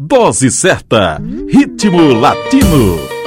Dose certa, ritmo latino.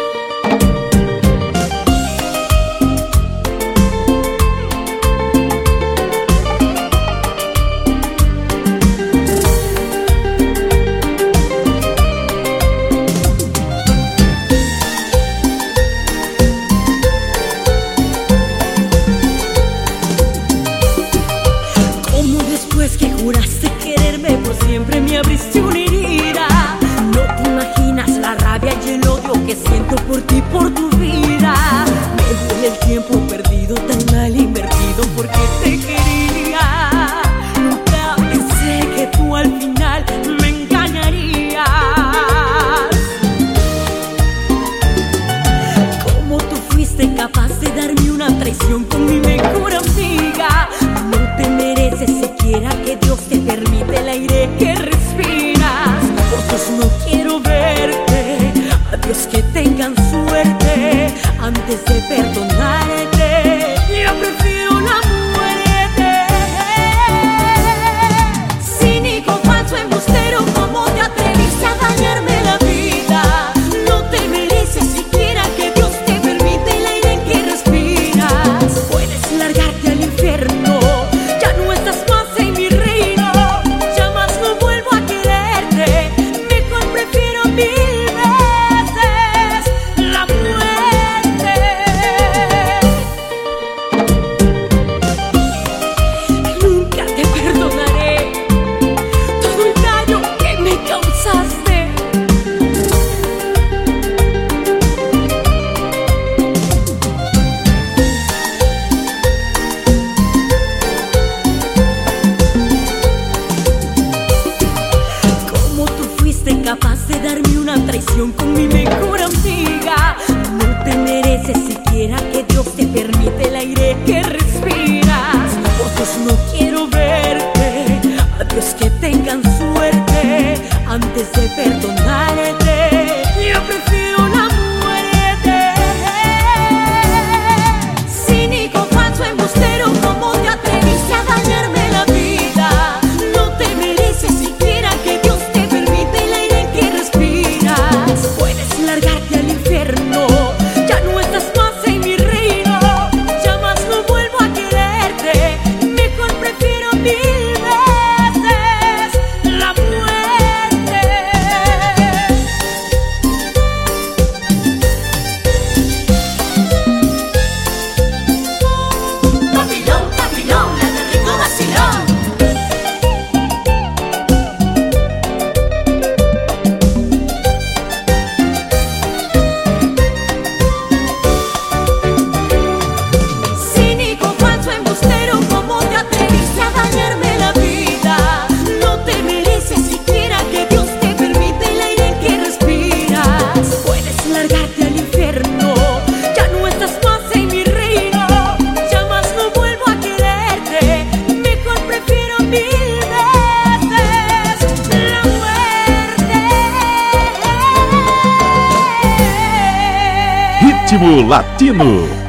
Destino.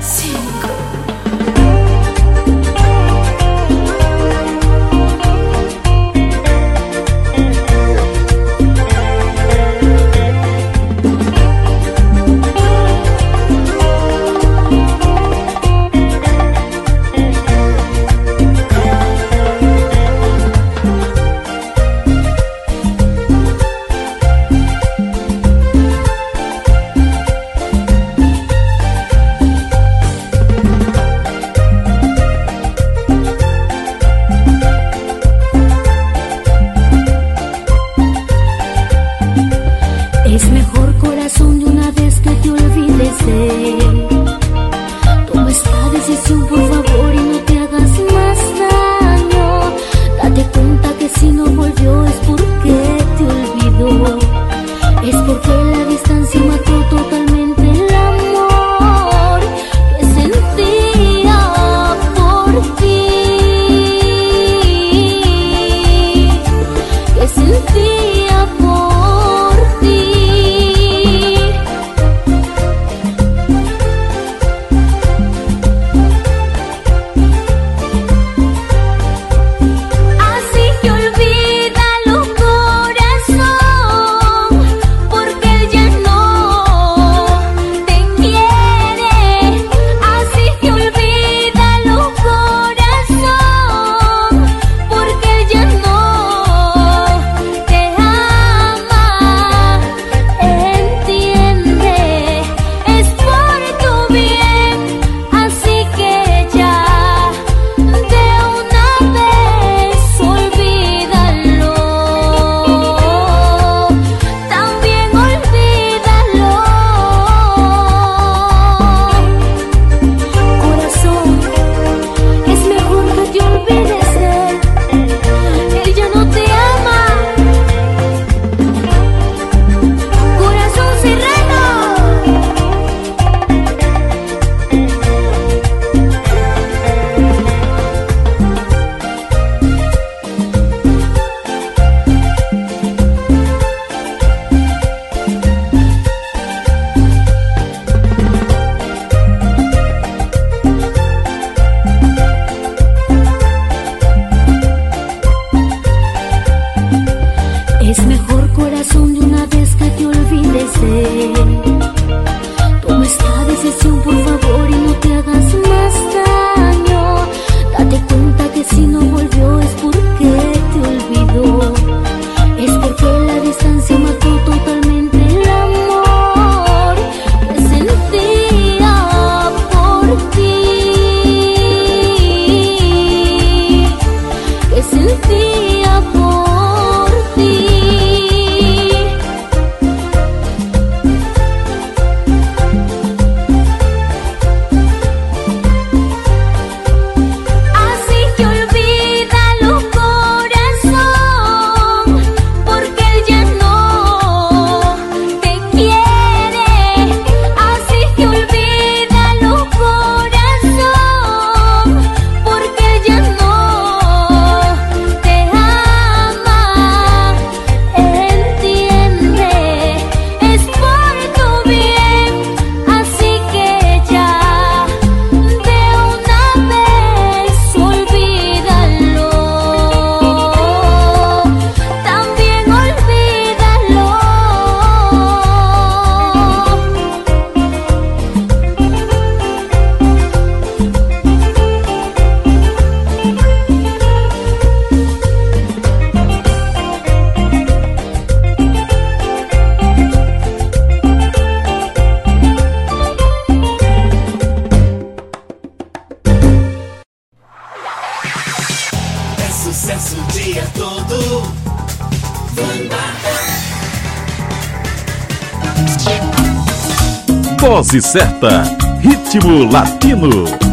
dose certa. Ritmo Latino.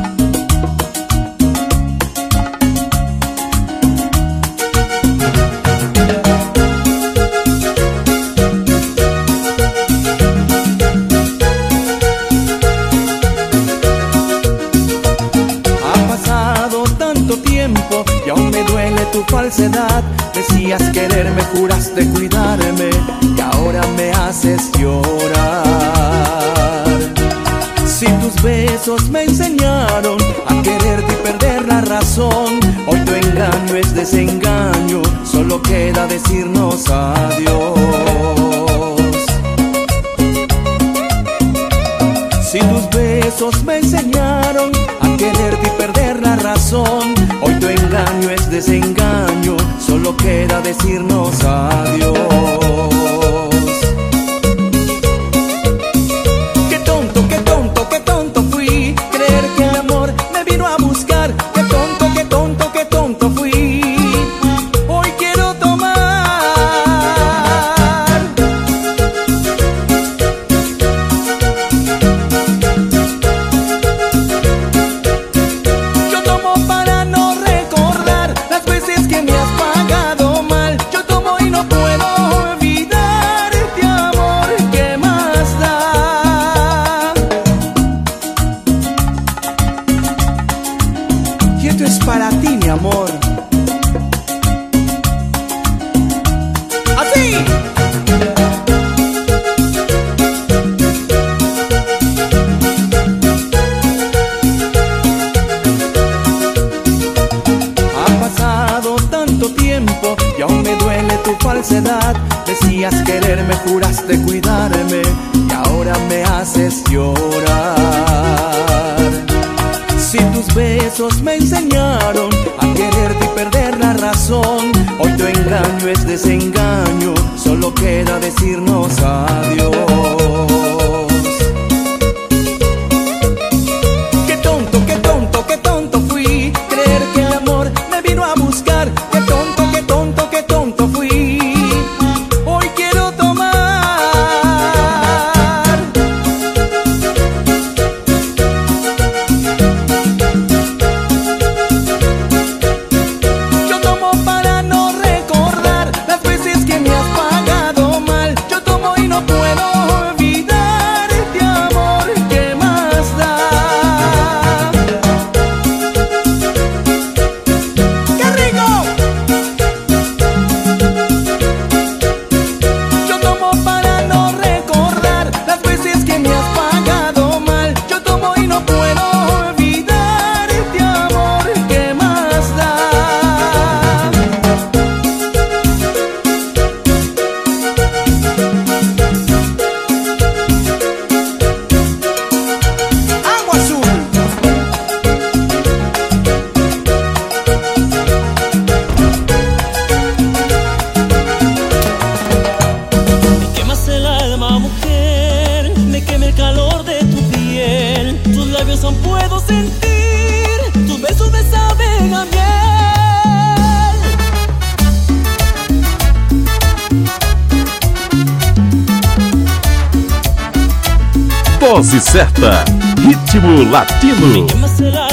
Es para ti, mi amor. Así. Ha pasado tanto tiempo y aún me duele tu falsedad. Decías quererme, juraste cuidarme y ahora me haces llorar. Si tus besos me enseñaron a quererte y perder la razón, hoy tu engaño es desengaño, solo queda decirnos adiós. corazón puedo sentir, tu besos me saben a miel. Pose certa, ritmo latino. será.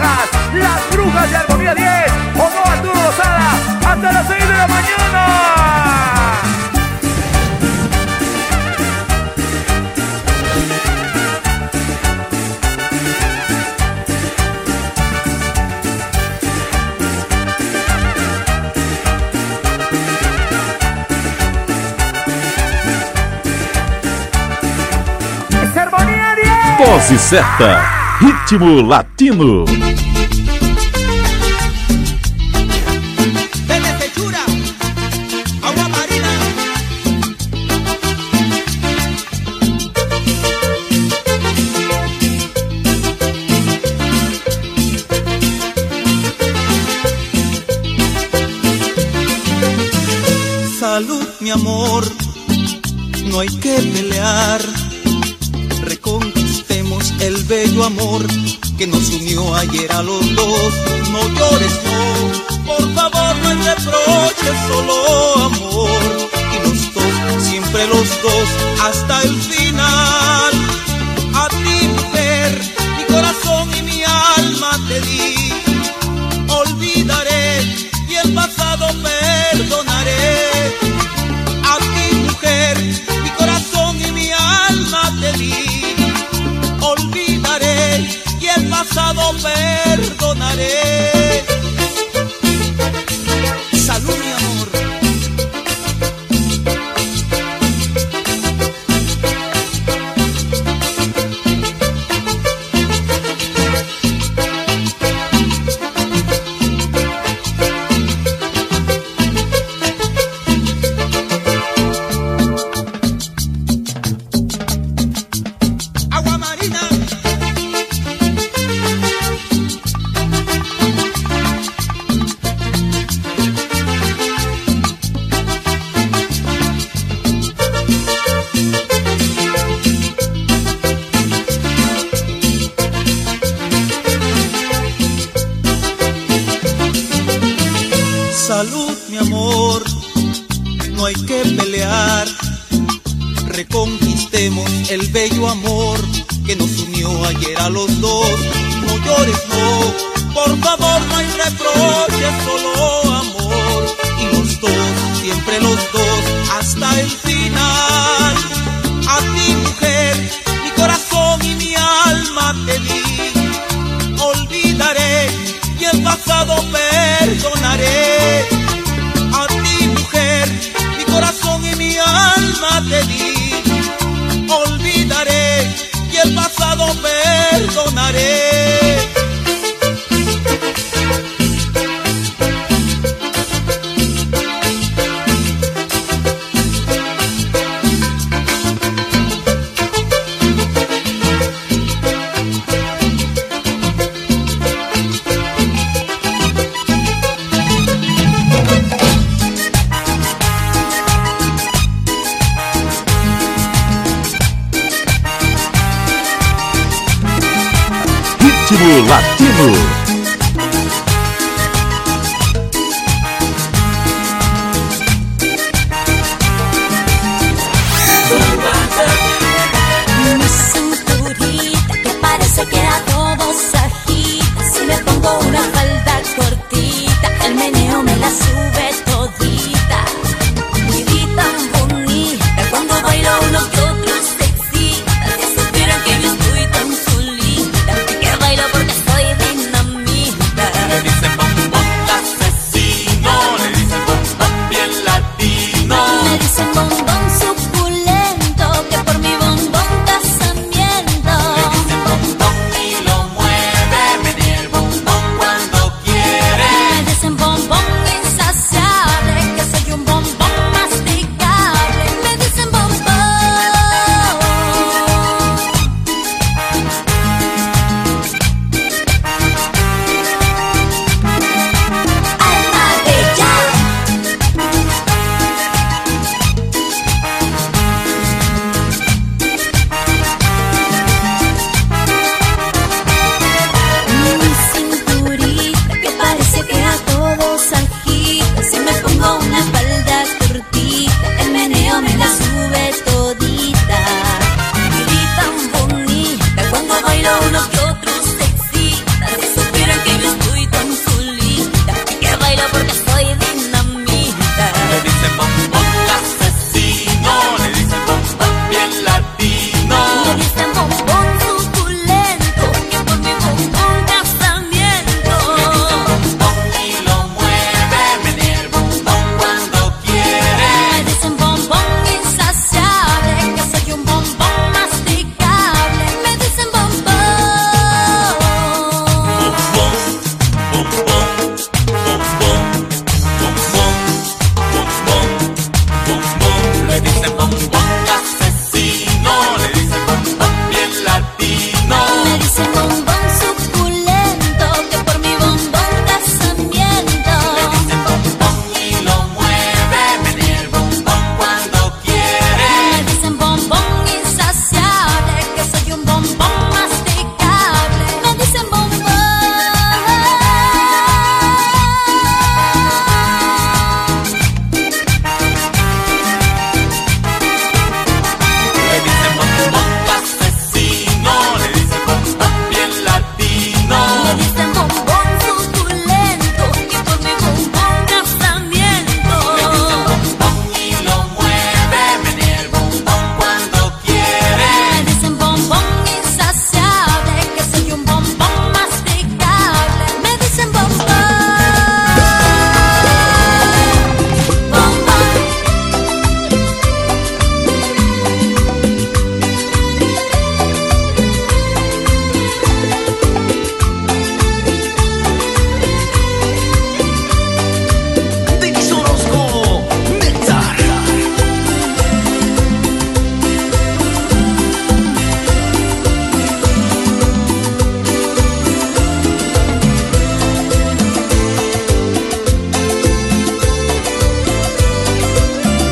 Rojas, las brujas de Armonía 10, o Onoa Arturo Rosada, hasta las 6 de la mañana. Dose certa. Ritmo Latino. Em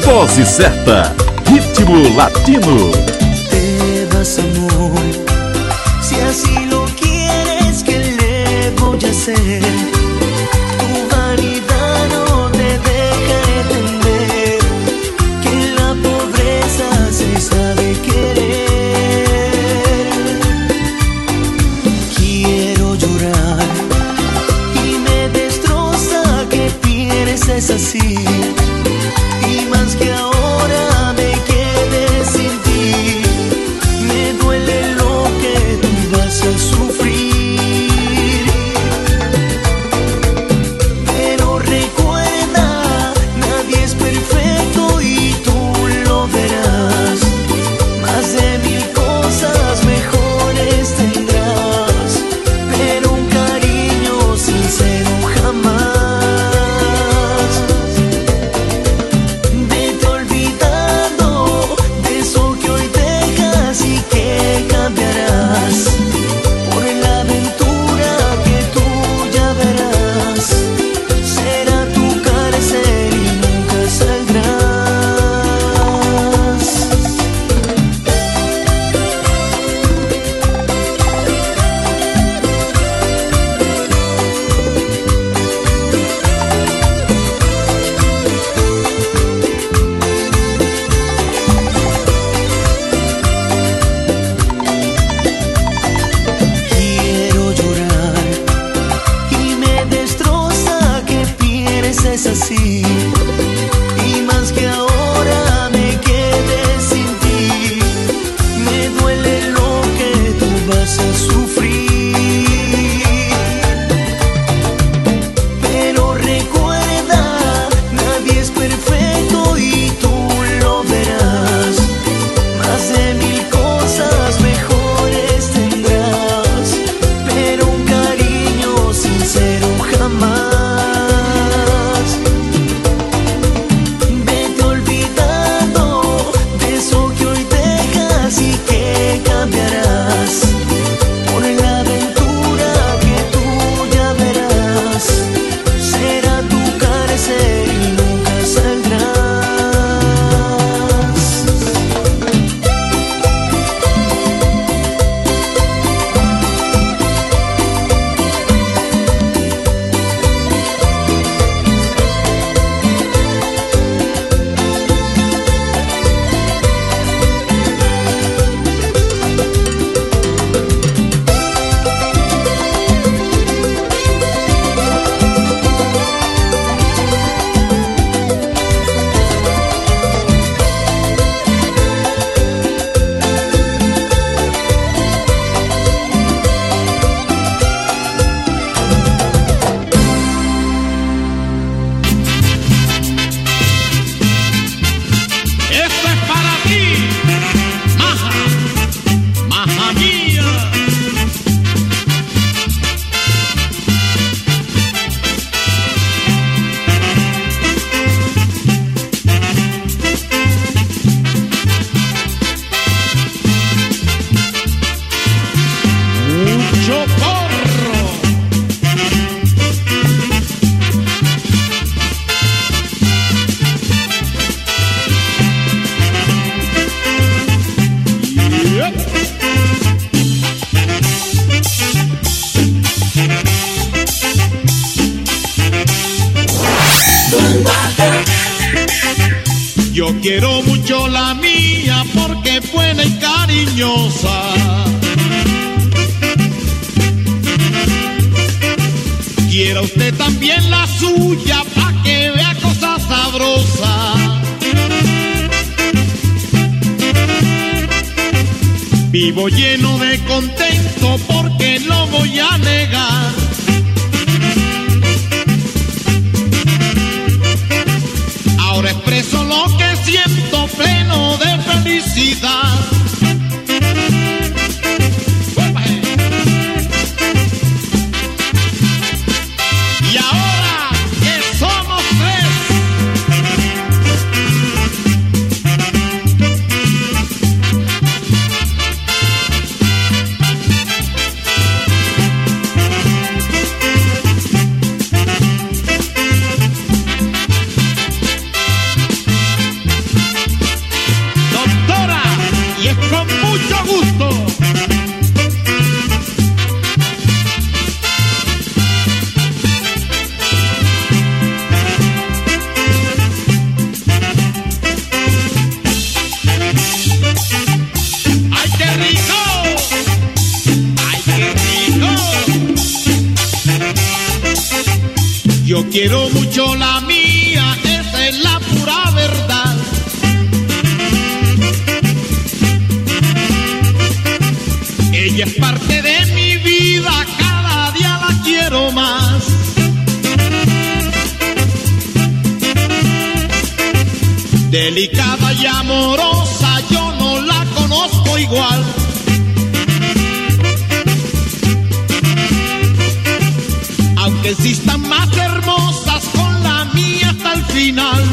Dose certa. Ritmo latino. Te vas, amor. Si así lo quieres, que le voy a hacer? Quiero mucho la mía porque es buena y cariñosa. Quiera usted también la suya pa' que vea cosas sabrosas. Vivo lleno de contento porque no voy a negar. pleno de felicidad. amorosa yo no la conozco igual. Aunque existan más hermosas con la mía hasta el final.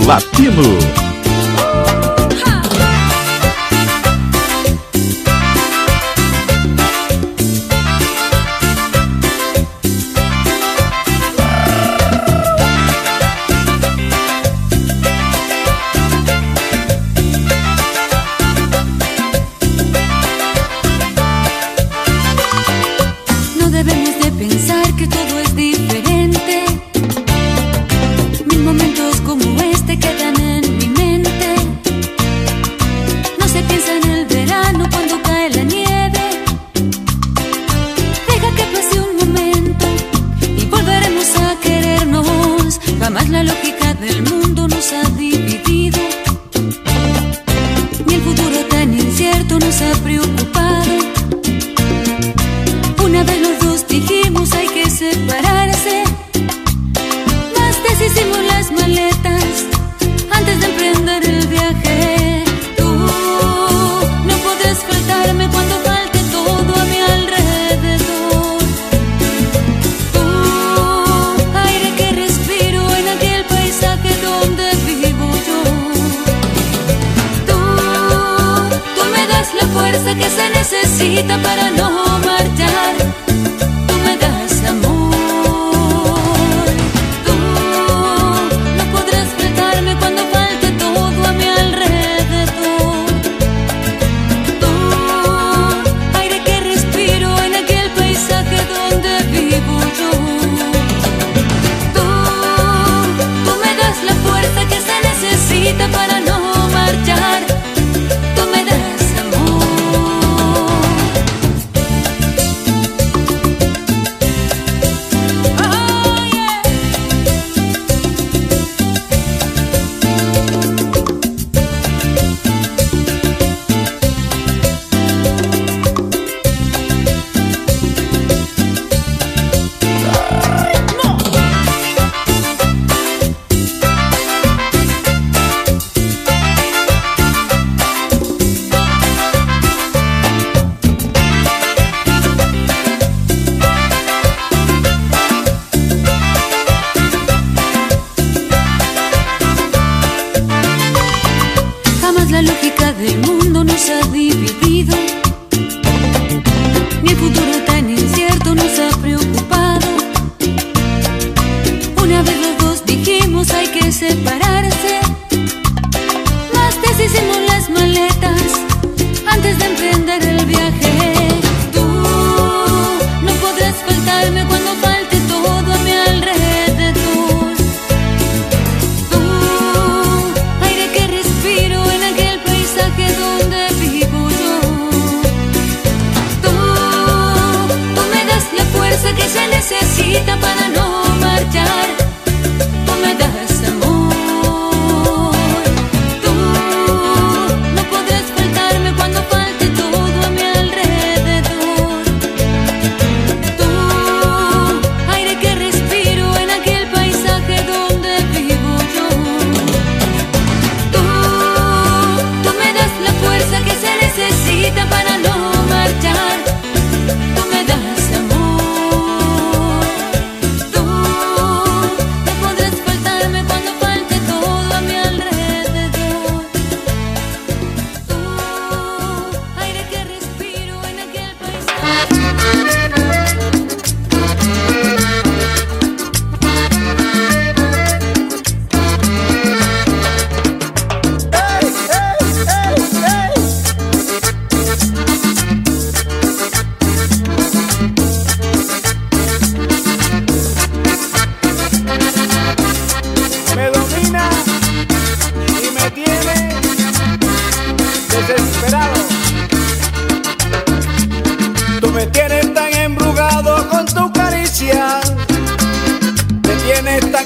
Latino.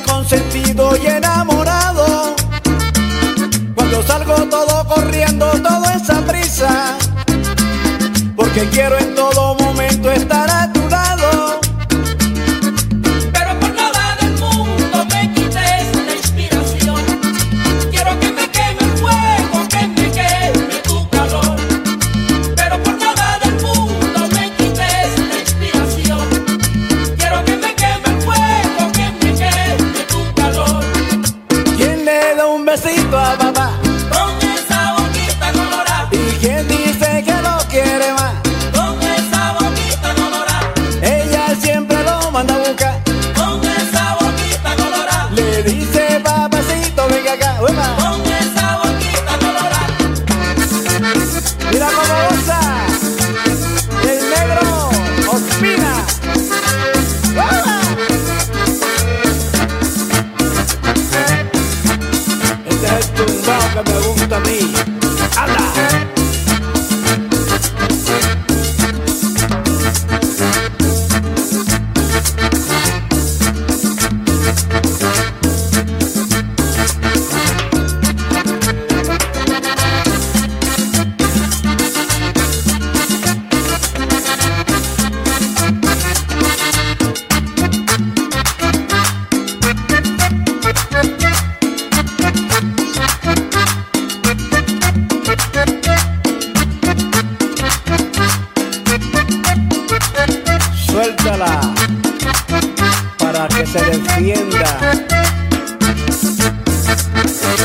consentido y enamorado. Cuando salgo todo corriendo, todo esa prisa. Porque quiero en todo momento estar a ti.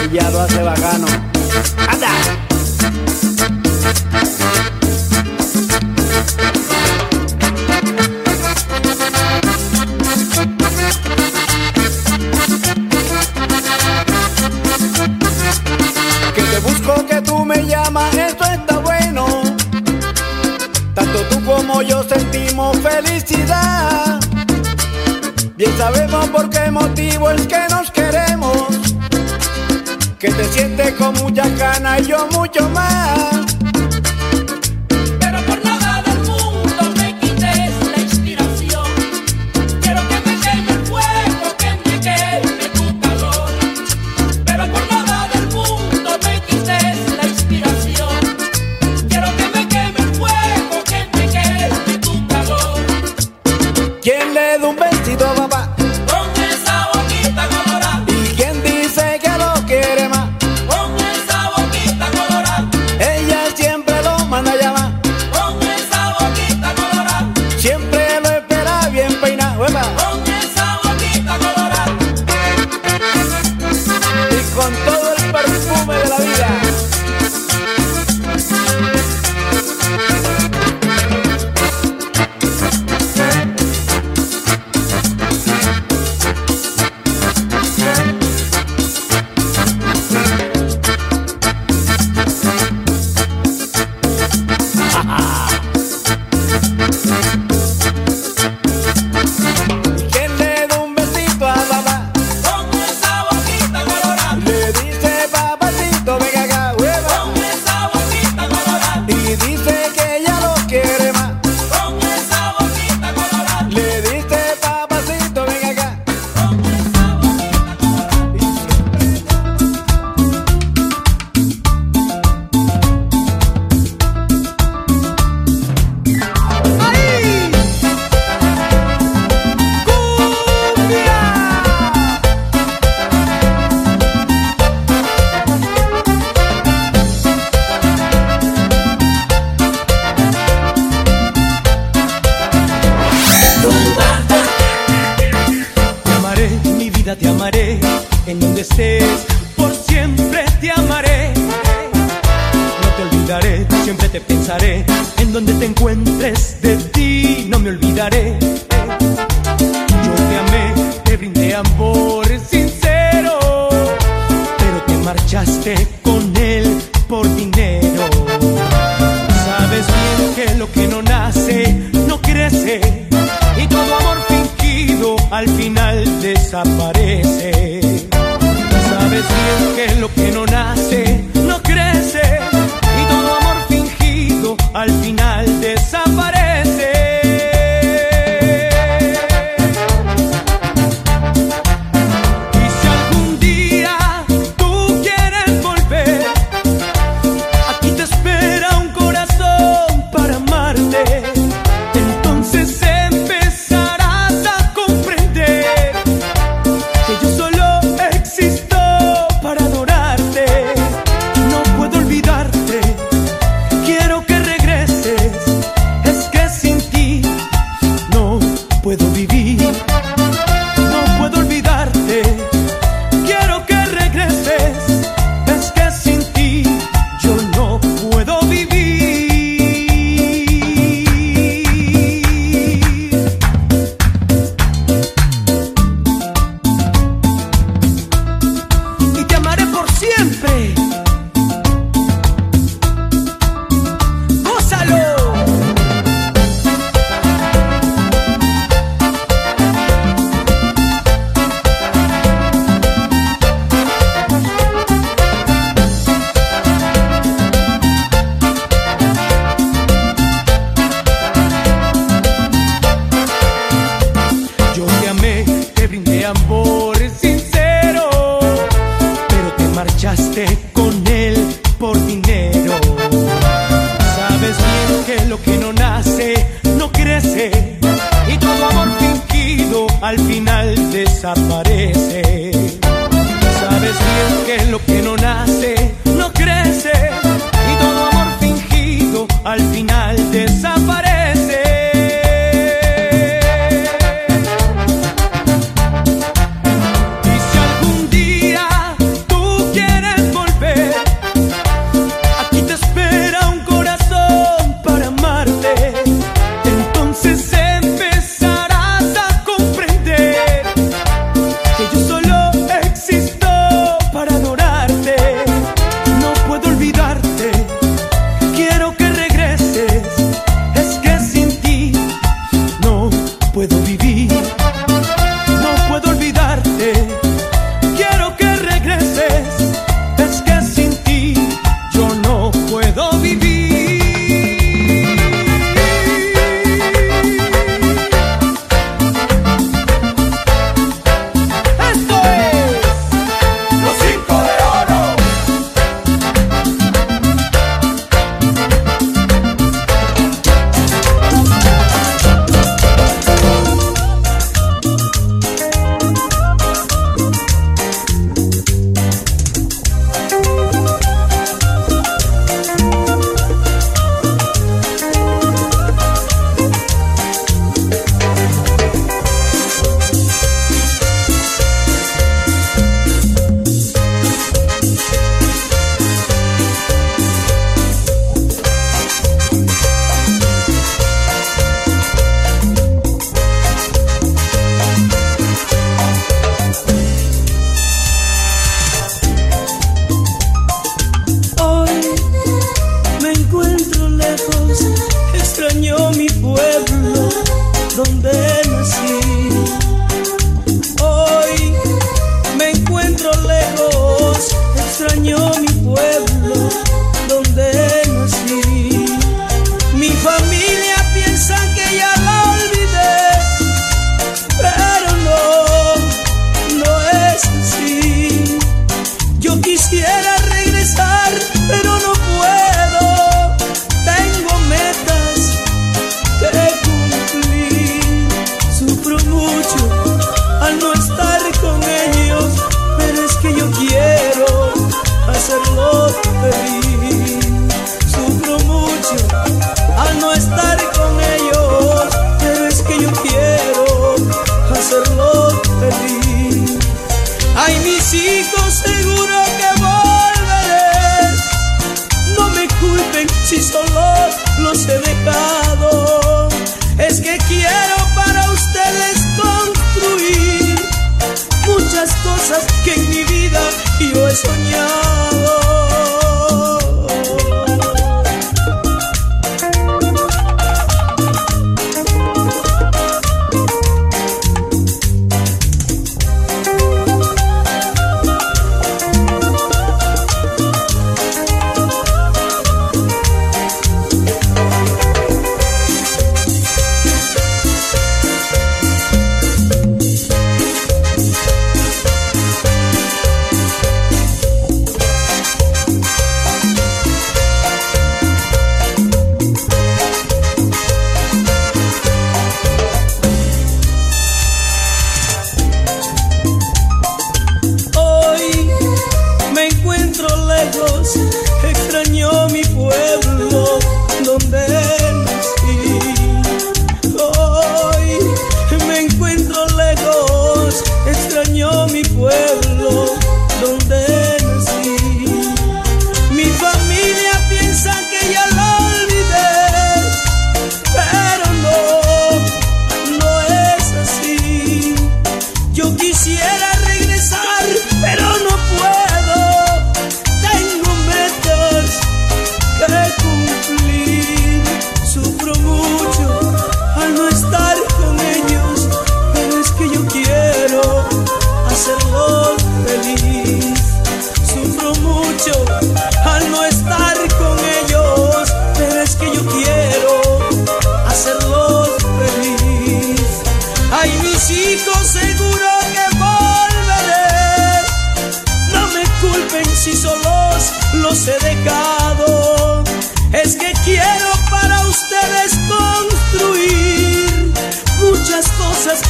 Villado hace bacano. ¡Anda! Que te busco, que tú me llamas, esto está bueno. Tanto tú como yo sentimos felicidad. Bien sabemos por qué motivo es que nos quedamos que te sientes con mucha cana y yo mucho más. que en mi vida yo he soñado.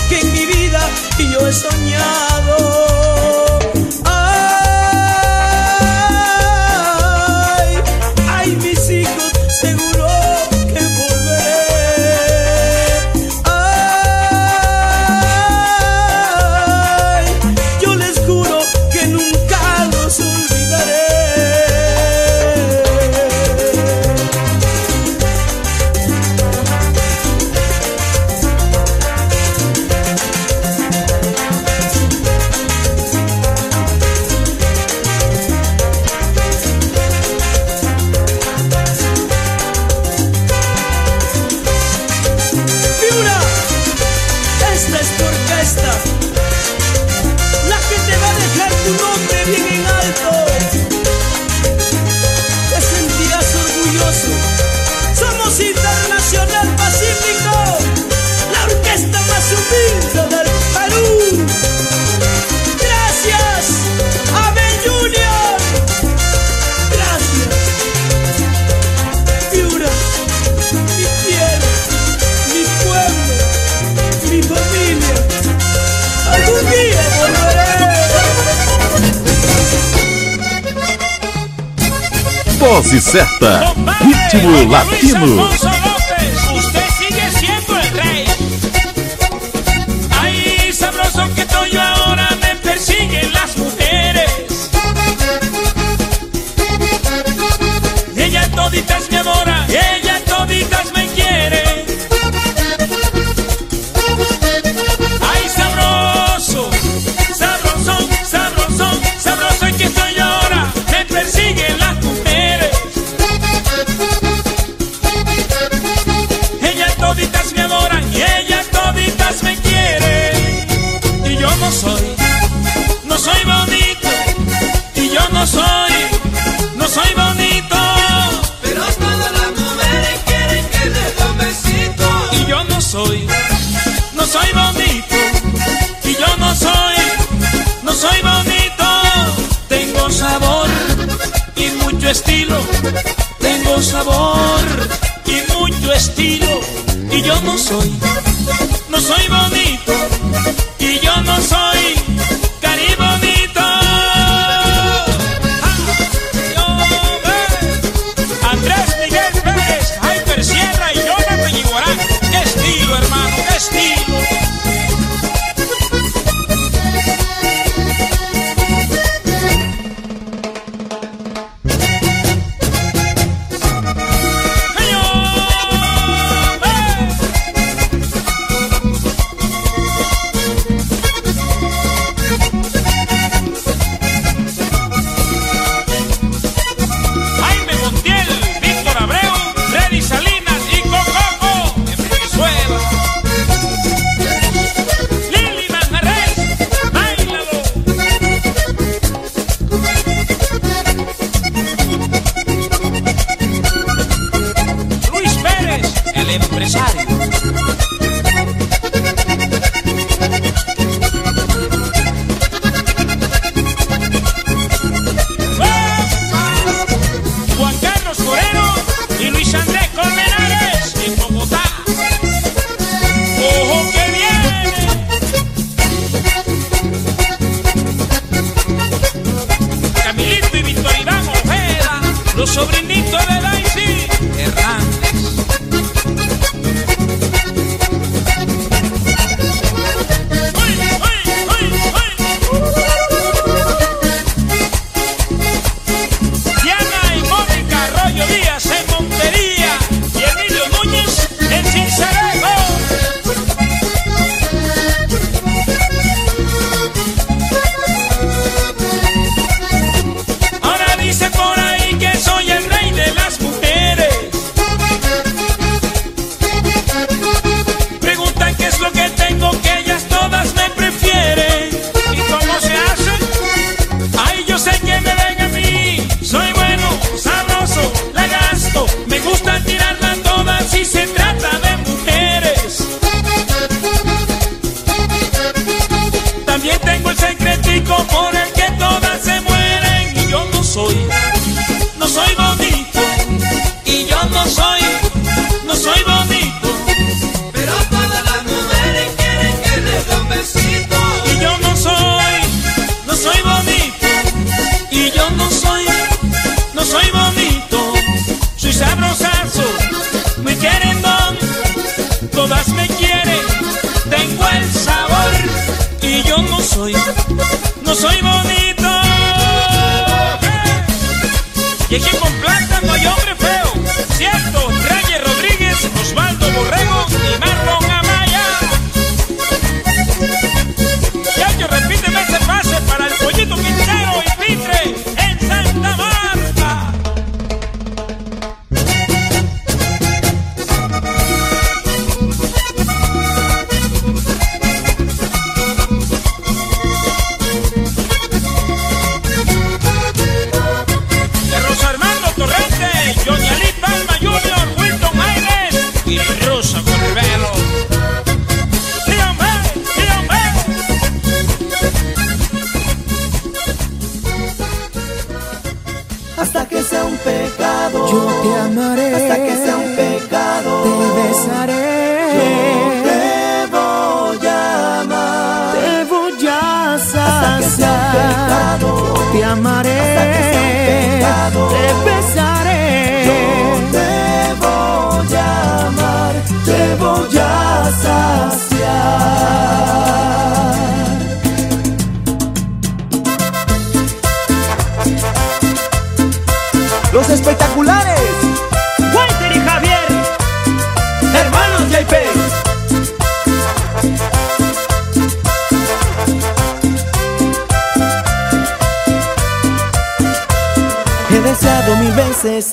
que en mi vida yo he soñado. certa. Ritmo Latino. yo no soy, no soy bonito. sobrinito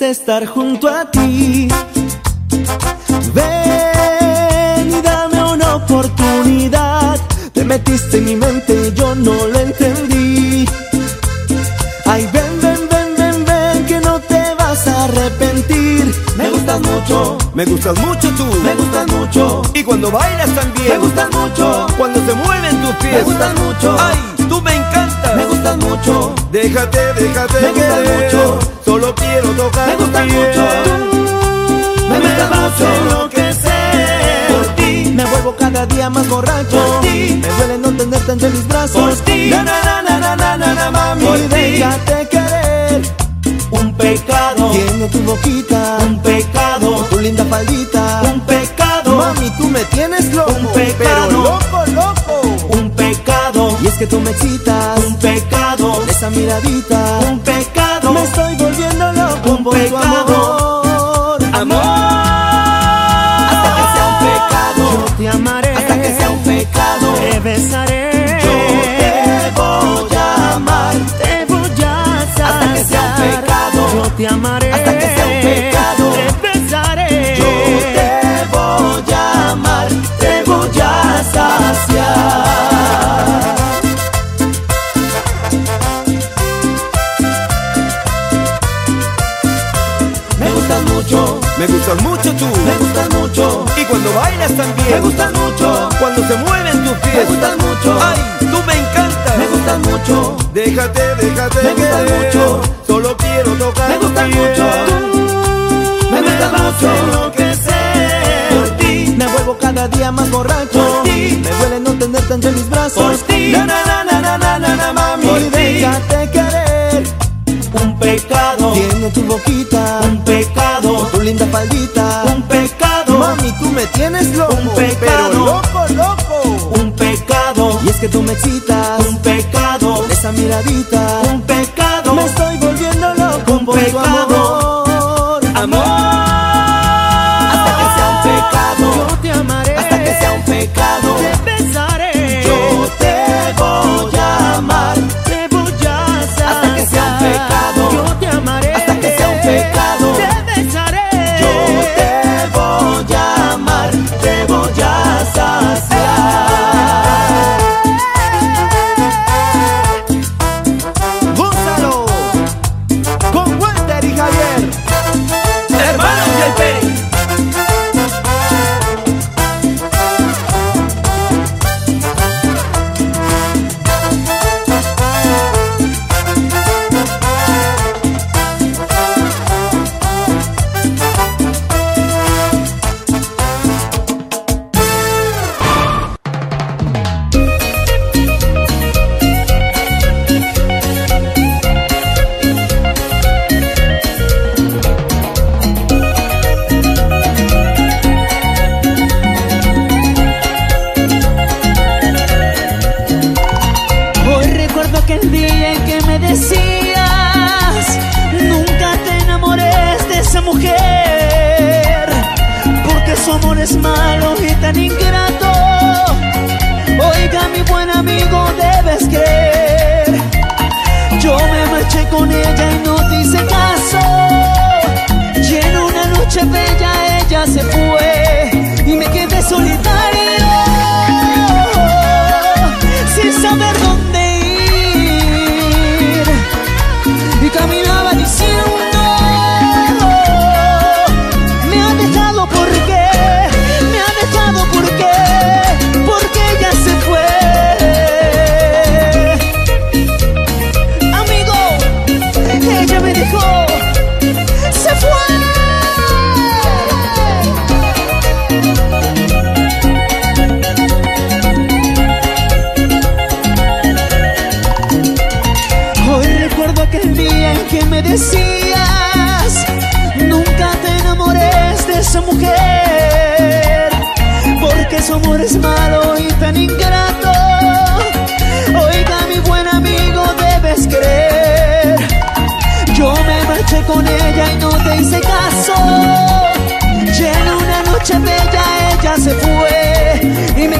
estar junto a ti. Ven y dame una oportunidad. Te metiste en mi mente, yo no lo entendí. Ay, ven, ven, ven, ven, ven, que no te vas a arrepentir. Me gustas mucho, Me gustas mucho tú. me gustas mucho. Y cuando bailas también. Me gustas mucho, Cuando se mueven tus pies. me gustas mucho. Ay, tú me encantas. Me gustas mucho, Déjate, déjate Me gustas mucho. Quiero tocar me tu piel. mucho. Me gustas vas a mucho. enloquecer. Por ti me vuelvo cada día más borracho. Por ti. me duele no tenerte entre mis brazos. Por ti. Na, na, na, na, na, na, na, na, mami. Por ti. déjate querer. Un pecado tiene tu boquita. Un me gustas mucho Cuando se mueven tus pies. me gustas mucho Ay, tú me encantas. me gustas mucho Déjate, déjate Me querer. mucho. Solo quiero tocar me piel. mucho me gustas vas a mucho por ti me vuelvo cada día más borracho Por ti. me duele no tenerte entre mis brazos Por ti. na na na na na na na, na mami Por ti. déjate querer un pecado tiene tu boquita un pecado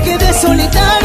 quedé solitario